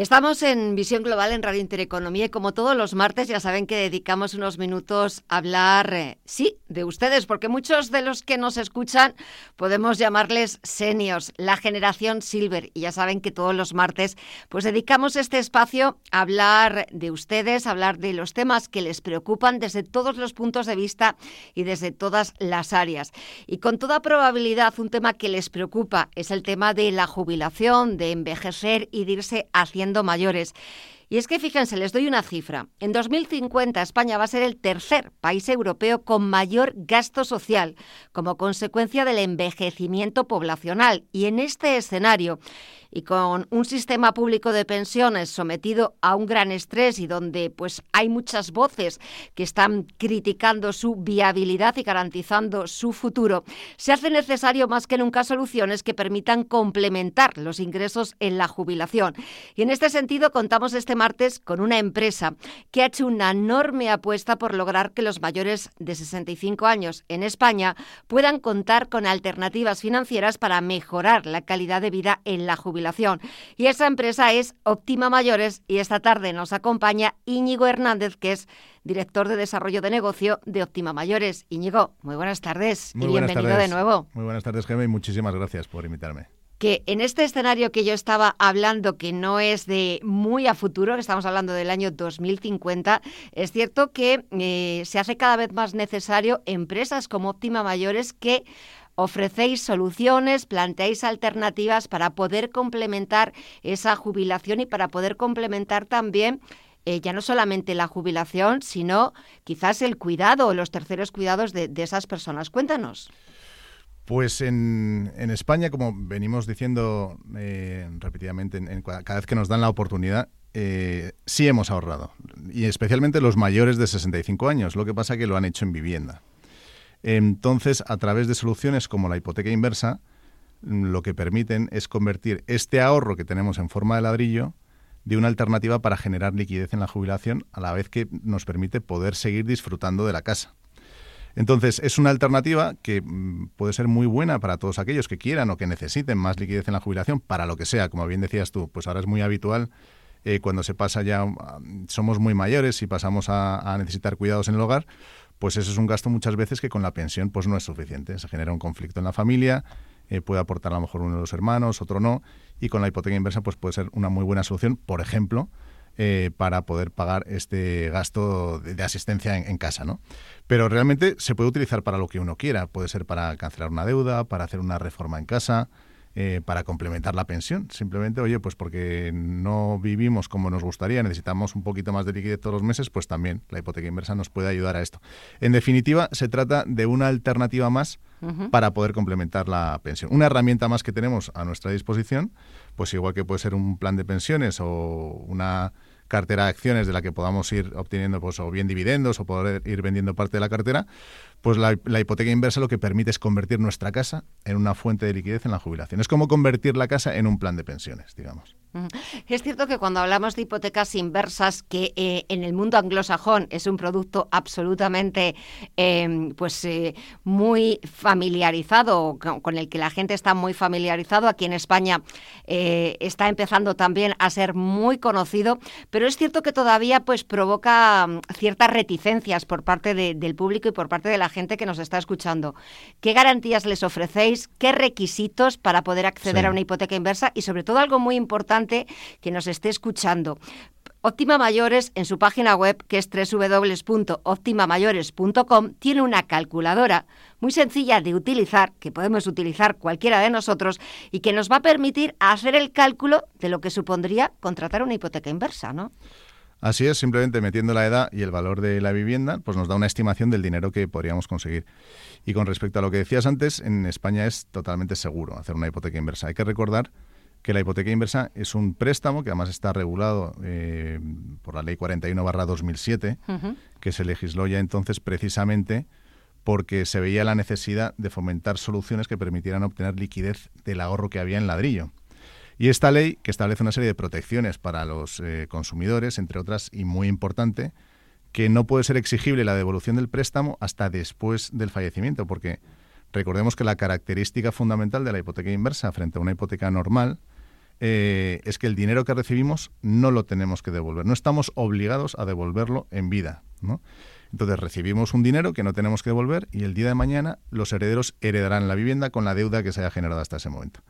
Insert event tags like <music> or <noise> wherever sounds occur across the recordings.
Estamos en Visión Global en Radio Intereconomía y como todos los martes ya saben que dedicamos unos minutos a hablar, eh, sí, de ustedes, porque muchos de los que nos escuchan podemos llamarles seniors, la generación silver, y ya saben que todos los martes pues dedicamos este espacio a hablar de ustedes, a hablar de los temas que les preocupan desde todos los puntos de vista y desde todas las áreas. Y con toda probabilidad un tema que les preocupa es el tema de la jubilación, de envejecer y de irse haciendo mayores. Y es que fíjense, les doy una cifra. En 2050 España va a ser el tercer país europeo con mayor gasto social como consecuencia del envejecimiento poblacional. Y en este escenario y con un sistema público de pensiones sometido a un gran estrés y donde pues hay muchas voces que están criticando su viabilidad y garantizando su futuro, se hace necesario más que nunca soluciones que permitan complementar los ingresos en la jubilación. Y en este sentido contamos este martes con una empresa que ha hecho una enorme apuesta por lograr que los mayores de 65 años en España puedan contar con alternativas financieras para mejorar la calidad de vida en la jubilación y esa empresa es Optima Mayores y esta tarde nos acompaña Íñigo Hernández, que es director de desarrollo de negocio de Optima Mayores. Íñigo, muy buenas tardes y bienvenido de nuevo. Muy buenas tardes, Gemma, y muchísimas gracias por invitarme que en este escenario que yo estaba hablando, que no es de muy a futuro, que estamos hablando del año 2050, es cierto que eh, se hace cada vez más necesario empresas como Optima Mayores que ofrecéis soluciones, planteáis alternativas para poder complementar esa jubilación y para poder complementar también eh, ya no solamente la jubilación, sino quizás el cuidado o los terceros cuidados de, esas personas. Cuéntanos. Pues en, España, como venimos diciendo eh, repetidamente cada vez que nos dan la oportunidad, eh, sí hemos ahorrado. Y especialmente los mayores de 65 años. Lo que pasa que lo han hecho en vivienda. Entonces, a través de soluciones como la hipoteca inversa, mm, lo que permiten es convertir este ahorro que tenemos en forma de ladrillo de una alternativa para generar liquidez en la jubilación, a la vez que nos permite poder seguir disfrutando de la casa. Entonces, es una alternativa que mm, puede ser muy buena para todos aquellos que quieran o que necesiten más liquidez en la jubilación, para lo que sea, como bien decías tú, pues ahora es muy habitual eh, cuando se pasa ya, mm, somos muy mayores y pasamos a necesitar cuidados en el hogar, pues eso es un gasto muchas veces que con la pensión pues no es suficiente. Se genera un conflicto en la familia, eh, puede aportar a lo mejor uno de los hermanos, otro no, y con la hipoteca inversa pues puede ser una muy buena solución, por ejemplo, eh, para poder pagar este gasto de, asistencia en, en, casa, ¿no? Pero realmente se puede utilizar para lo que uno quiera. Puede ser para cancelar una deuda, para hacer una reforma en casa, eh, para complementar la pensión. Simplemente, oye, pues porque no vivimos como nos gustaría, necesitamos un poquito más de liquidez todos los meses, pues también la hipoteca inversa nos puede ayudar a esto. En definitiva, se trata de una alternativa más para poder complementar la pensión. Una herramienta más que tenemos a nuestra disposición, pues igual que puede ser un plan de pensiones o una cartera de acciones de la que podamos ir obteniendo pues, o bien dividendos o poder ir vendiendo parte de la cartera, pues la, hipoteca inversa lo que permite es convertir nuestra casa en una fuente de liquidez en la jubilación. Es como convertir la casa en un plan de pensiones, digamos. Es cierto que cuando hablamos de hipotecas inversas, que eh, en el mundo anglosajón es un producto absolutamente em, pues eh, muy familiarizado, con, el que la gente está muy familiarizado, aquí en España eh, está empezando también a ser muy conocido, pero es cierto que todavía pues provoca mm, ciertas reticencias por parte del público y por parte de la gente que nos está escuchando. ¿Qué garantías les ofrecéis? ¿Qué requisitos para poder acceder a una hipoteca inversa? Y sobre todo algo muy importante que nos esté escuchando. Optima Mayores, en su página web, que es www.optimamayores.com, tiene una calculadora muy sencilla de utilizar, que podemos utilizar cualquiera de nosotros, y que nos va a permitir hacer el cálculo de lo que supondría contratar una hipoteca inversa, ¿no? Así es, simplemente metiendo la edad y el valor de la vivienda, pues nos da una estimación del dinero que podríamos conseguir. Y con respecto a lo que decías antes, en España es totalmente seguro hacer una hipoteca inversa. Hay que recordar que la hipoteca inversa es un préstamo que además está regulado eh, por la Ley 41-2007, que se legisló ya entonces precisamente porque se veía la necesidad de fomentar soluciones que permitieran obtener liquidez del ahorro que había en ladrillo. Y esta ley, que establece una serie de protecciones para los eh, consumidores, entre otras, y muy importante, que no puede ser exigible la devolución del préstamo hasta después del fallecimiento, porque recordemos que la característica fundamental de la hipoteca inversa frente a una hipoteca normal eh, es que el dinero que recibimos no lo tenemos que devolver. No estamos obligados a devolverlo en vida. ¿no? Entonces recibimos un dinero que no tenemos que devolver y el día de mañana los herederos heredarán la vivienda con la deuda que se haya generado hasta ese momento.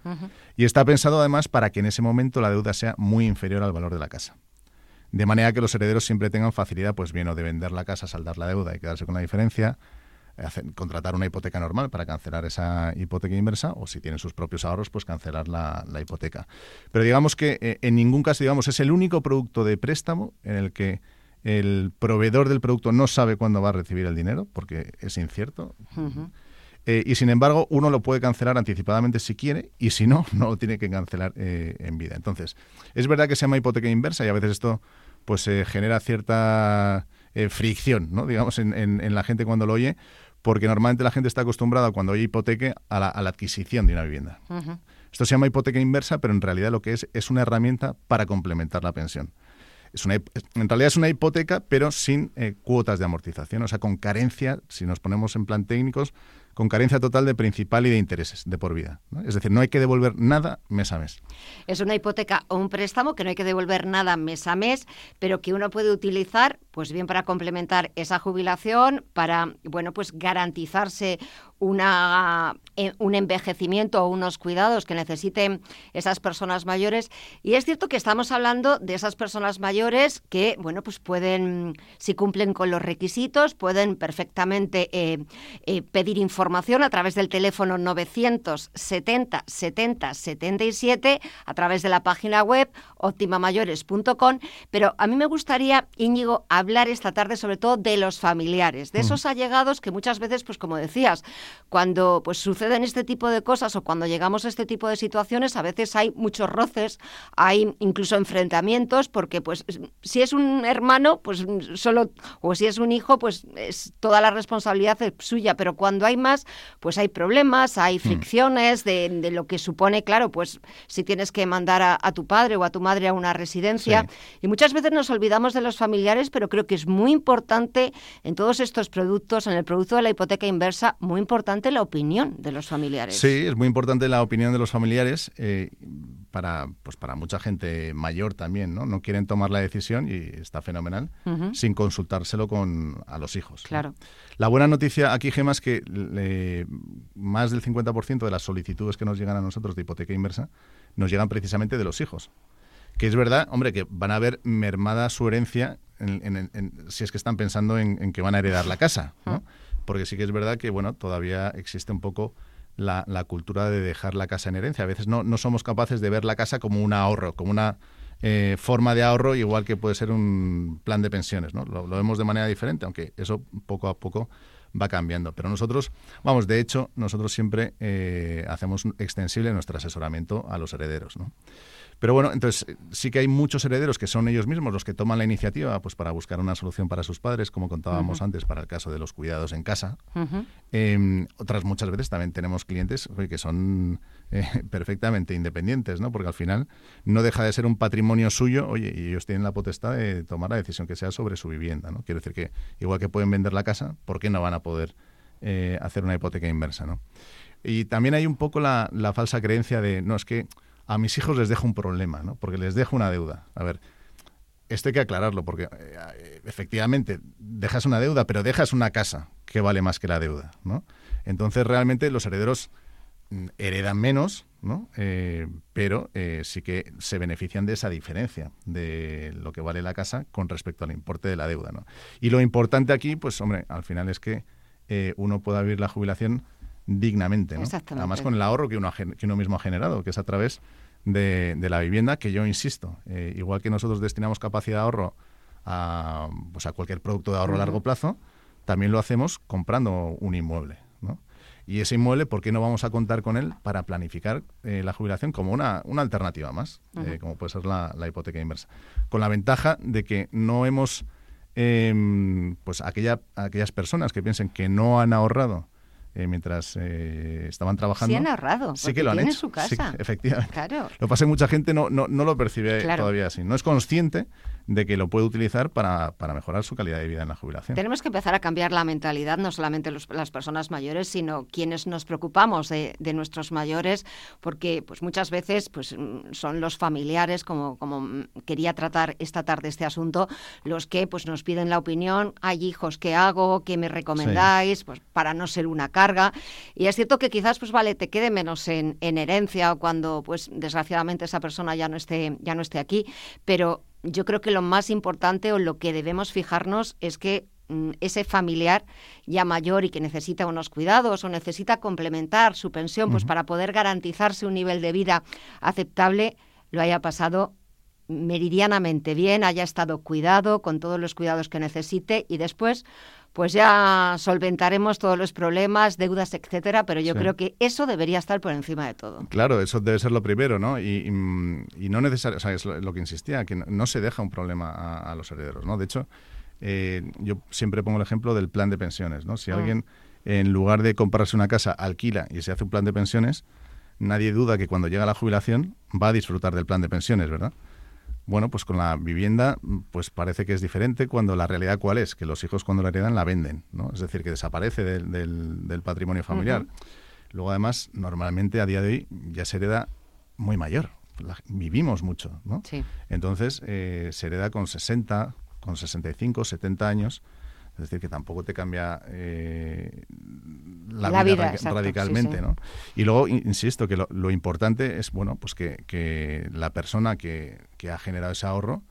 Y está pensado además para que en ese momento la deuda sea muy inferior al valor de la casa. De manera que los herederos siempre tengan facilidad, pues bien, o de vender la casa, saldar la deuda y quedarse con la diferencia, contratar una hipoteca normal para cancelar esa hipoteca inversa o si tienen sus propios ahorros, pues cancelar la, hipoteca. Pero digamos que eh, en ningún caso, digamos, es el único producto de préstamo en el que el proveedor del producto no sabe cuándo va a recibir el dinero porque es incierto. Eh, y sin embargo, uno lo puede cancelar anticipadamente si quiere y si no, <laughs> no lo tiene que cancelar eh, en vida. Entonces, es verdad que se llama hipoteca inversa y a veces esto pues genera cierta fricción, ¿no? digamos, en, en, la gente cuando lo oye, porque normalmente la gente está acostumbrada cuando oye hipoteca a la, adquisición de una vivienda. Esto se llama hipoteca inversa, pero en realidad lo que es es una herramienta para complementar la pensión. Es una, en realidad es una hipoteca, pero sin eh, cuotas de amortización, o sea, con carencia, si nos ponemos en plan técnicos, con carencia total de principal y de intereses de por vida. Es decir, no hay que devolver nada mes a mes. Es una hipoteca o un préstamo que no hay que devolver nada mes a mes, pero que uno puede utilizar, pues bien para complementar esa jubilación, para bueno, pues garantizarse una, eh, un envejecimiento o unos cuidados que necesiten esas personas mayores. Y es cierto que estamos hablando de esas personas mayores que, bueno, pues pueden, si cumplen con los requisitos, pueden perfectamente eh, eh, pedir información a través del teléfono 970 70 77, a través de la página web optimamayores.com. Pero a mí me gustaría, Íñigo, hablar esta tarde sobre todo de los familiares, de mm. esos allegados que muchas veces, pues como decías, cuando pues suceden este tipo de cosas o cuando llegamos a este tipo de situaciones, a veces hay muchos roces, hay incluso enfrentamientos, porque pues si es un hermano, pues solo, o si es un hijo, pues es toda la responsabilidad es suya, pero cuando hay más, pues hay problemas, hay hmm. fricciones de, lo que supone, claro, pues si tienes que mandar a, tu padre o a tu madre a una residencia. Y muchas veces nos olvidamos de los familiares, pero creo que es muy importante en todos estos productos, en el producto de la hipoteca inversa, muy importante importante la opinión de los familiares. Sí, es muy importante la opinión de los familiares. Eh, para, pues para mucha gente mayor también, ¿no? No quieren tomar la decisión y está fenomenal sin consultárselo con a los hijos. Claro. La buena noticia aquí, Gema, es que más del 50% de las solicitudes que nos llegan a nosotros de hipoteca inversa nos llegan precisamente de los hijos. Que es verdad, hombre, que van a ver mermada su herencia si es que están pensando en, que van a heredar la casa, ¿no? porque sí que es verdad que bueno todavía existe un poco la, cultura de dejar la casa en herencia. A veces no, no somos capaces de ver la casa como un ahorro, como una eh, forma de ahorro, igual que puede ser un plan de pensiones. ¿no? Lo, vemos de manera diferente, aunque eso poco a poco va cambiando. Pero nosotros, vamos, de hecho, nosotros siempre eh, hacemos extensible nuestro asesoramiento a los herederos. ¿no? Pero bueno, entonces sí que hay muchos herederos que son ellos mismos los que toman la iniciativa pues para buscar una solución para sus padres, como contábamos antes, para el caso de los cuidados en casa. Em, otras muchas veces también tenemos clientes que son eh, <laughs> perfectamente independientes, ¿no? Porque al final no deja de ser un patrimonio suyo, oye, y ellos tienen la potestad de tomar la decisión que sea sobre su vivienda, ¿no? Quiero decir que igual que pueden vender la casa, ¿por qué no van a poder eh, hacer una hipoteca inversa, ¿no? Y también hay un poco la, la falsa creencia de, no, es que a mis hijos les dejo un problema, ¿no? Porque les dejo una deuda. A ver, esto hay que aclararlo, porque eh, efectivamente dejas una deuda, pero dejas una casa que vale más que la deuda, ¿no? Entonces realmente los herederos mm, heredan menos, ¿no? Eh, pero eh, sí que se benefician de esa diferencia de lo que vale la casa con respecto al importe de la deuda, ¿no? Y lo importante aquí, pues hombre, al final es que uno pueda vivir la jubilación dignamente, ¿no? Además con el ahorro que uno, que uno mismo ha generado, que es a través de, la vivienda, que yo insisto, eh, igual que nosotros destinamos capacidad de ahorro a, pues a cualquier producto de ahorro a largo plazo, también lo hacemos comprando un inmueble. ¿no? Y ese inmueble, ¿por qué no vamos a contar con él para planificar eh, la jubilación como una, una alternativa más, eh, como puede ser la, la, hipoteca inversa? Con la ventaja de que no hemos, em, pues aquella, aquellas personas que piensen que no han ahorrado eh, mientras eh, estaban trabajando. Sí han ahorrado. Sí que lo han hecho. su casa. efectivamente. Lo que pasa es que mucha gente no, no, no lo percibe todavía así. No es consciente de que lo puede utilizar para, para, mejorar su calidad de vida en la jubilación. Tenemos que empezar a cambiar la mentalidad, no solamente las personas mayores, sino quienes nos preocupamos de, nuestros mayores, porque pues muchas veces pues son los familiares, como, como quería tratar esta tarde este asunto, los que pues nos piden la opinión, hay hijos, ¿qué hago? ¿Qué me recomendáis? Pues para no ser una carga. Y es cierto que quizás pues vale, te quede menos en, en herencia o cuando pues desgraciadamente esa persona ya no esté, ya no esté aquí, pero yo creo que lo más importante o lo que debemos fijarnos es que mm, ese familiar ya mayor y que necesita unos cuidados o necesita complementar su pensión pues para poder garantizarse un nivel de vida aceptable lo haya pasado meridianamente bien, haya estado cuidado con todos los cuidados que necesite y después pues ya solventaremos todos los problemas, deudas, etcétera, pero yo creo que eso debería estar por encima de todo. Claro, eso debe ser lo primero, ¿no? Y, no necesariamente, o sea, es lo, que insistía, que no, se deja un problema a, los herederos, ¿no? De hecho, eh, yo siempre pongo el ejemplo del plan de pensiones, ¿no? Si mm. alguien, en lugar de comprarse una casa, alquila y se hace un plan de pensiones, nadie duda que cuando llega la jubilación va a disfrutar del plan de pensiones, ¿verdad? Bueno, pues con la vivienda, pues parece que es diferente cuando la realidad cuál es, que los hijos cuando la heredan la venden, ¿no? Es decir, que desaparece del, patrimonio familiar. Luego, además, normalmente a día de hoy ya se hereda muy mayor. vivimos mucho, ¿no? Sí. Entonces, eh, se hereda con 60, con 65, 70 años es decir, que tampoco te cambia eh, la, vida, radicalmente, ¿no? Y luego, insisto, que lo, importante es, bueno, pues que, la persona que, que, ha generado ese ahorro,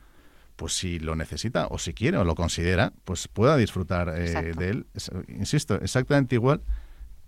pues si lo necesita o si quiere o lo considera, pues pueda disfrutar eh, de él. insisto, exactamente igual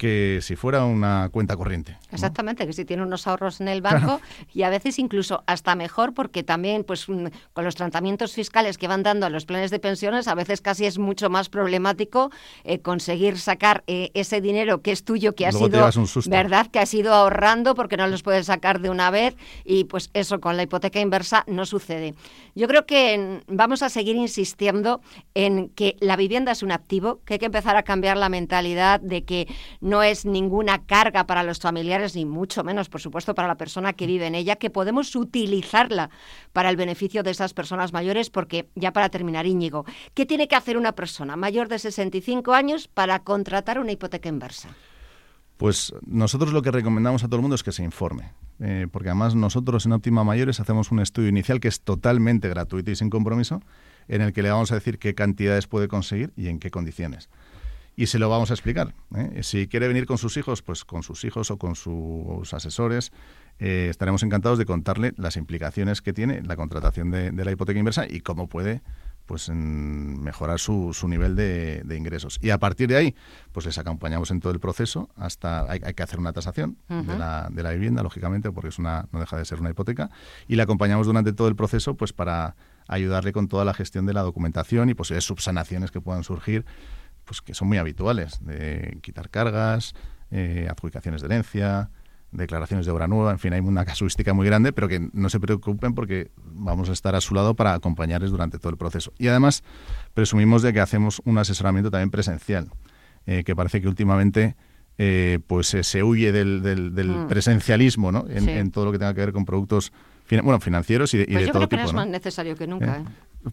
que si fuera una cuenta corriente. Exactamente, que si tiene unos ahorros en el banco <laughs> y a veces incluso hasta mejor porque también pues con los tratamientos fiscales que van dando a los planes de pensiones a veces casi es mucho más problemático eh, conseguir sacar eh, ese dinero que es tuyo que ha sido verdad que ha sido ahorrando porque no los puedes sacar de una vez y pues eso con la hipoteca inversa no sucede. Yo creo que vamos a seguir insistiendo en que la vivienda es un activo, que hay que empezar a cambiar la mentalidad de que no es ninguna carga para los familiares, ni mucho menos, por supuesto, para la persona que vive en ella, que podemos utilizarla para el beneficio de esas personas mayores, porque ya para terminar, Íñigo, ¿qué tiene que hacer una persona mayor de 65 años para contratar una hipoteca inversa? Pues nosotros lo que recomendamos a todo el mundo es que se informe, eh, porque además nosotros en Óptima Mayores hacemos un estudio inicial que es totalmente gratuito y sin compromiso, en el que le vamos a decir qué cantidades puede conseguir y en qué condiciones y se lo vamos a explicar. ¿eh? Si quiere venir con sus hijos, pues con sus hijos o con sus asesores, eh, estaremos encantados de contarle las implicaciones que tiene la contratación de, la hipoteca inversa y cómo puede pues mejorar su, su nivel de, ingresos. Y a partir de ahí, pues les acompañamos en todo el proceso hasta hay, que hacer una tasación de, la, de, la, vivienda, lógicamente, porque es una, no deja de ser una hipoteca, y le acompañamos durante todo el proceso pues para ayudarle con toda la gestión de la documentación y posibles subsanaciones que puedan surgir pues que son muy habituales, de quitar cargas, eh, adjudicaciones de herencia, declaraciones de obra nueva, en fin, hay una <laughs> casuística muy grande, pero que no se preocupen porque vamos a estar a su lado para acompañarles durante todo el proceso. Y además, presumimos de que hacemos un asesoramiento también presencial, eh, que parece que últimamente eh, pues se huye del, mm. presencialismo ¿no? En, todo lo que tenga que ver con productos bueno, financieros y de, pues yo creo que es más necesario que nunca.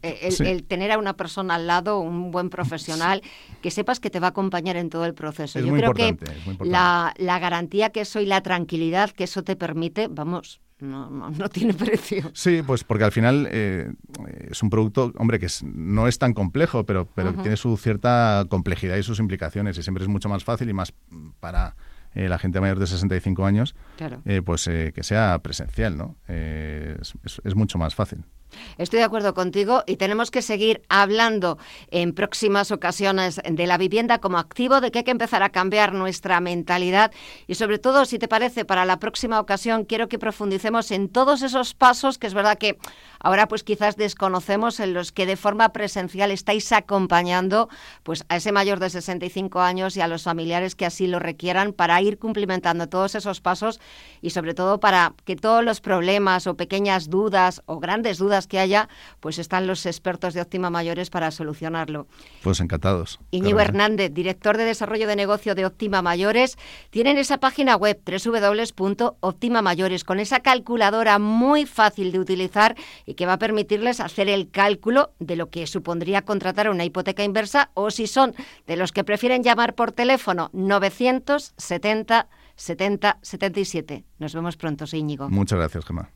Eh, el, tener a una persona al lado, un buen profesional, que sepas que te va a acompañar en todo el proceso. Yo creo que la, garantía que eso y la tranquilidad que eso te permite, vamos, no, no, <laughs> tiene precio. Sí, pues porque al final eh, es un producto, hombre, que no es tan complejo, pero, pero tiene su cierta complejidad y sus implicaciones y siempre es mucho más fácil y más para eh, la gente mayor de 65 años, pues que sea presencial, ¿no? es mucho más fácil. Estoy de acuerdo contigo y tenemos que seguir hablando en próximas ocasiones de la vivienda como activo, de que hay que empezar a cambiar nuestra mentalidad. Y sobre todo, si te parece, para la próxima ocasión quiero que profundicemos en todos esos pasos que es verdad que ahora pues quizás desconocemos en los que de forma presencial estáis acompañando pues a ese mayor de 65 años y a los familiares que así lo requieran para ir cumplimentando todos esos pasos y sobre todo para que todos los problemas o pequeñas dudas o grandes dudas que haya, pues están los expertos de Óptima Mayores para solucionarlo. Pues encantados. Íñigo Hernández, director de desarrollo de negocio de Óptima Mayores, tienen esa página web www.optimamayores con esa calculadora muy fácil de utilizar y que va a permitirles hacer el cálculo de lo que supondría contratar una hipoteca inversa o si son de los que prefieren llamar por teléfono 970 70 77. Nos vemos pronto, soy Íñigo. Muchas gracias, Gemma.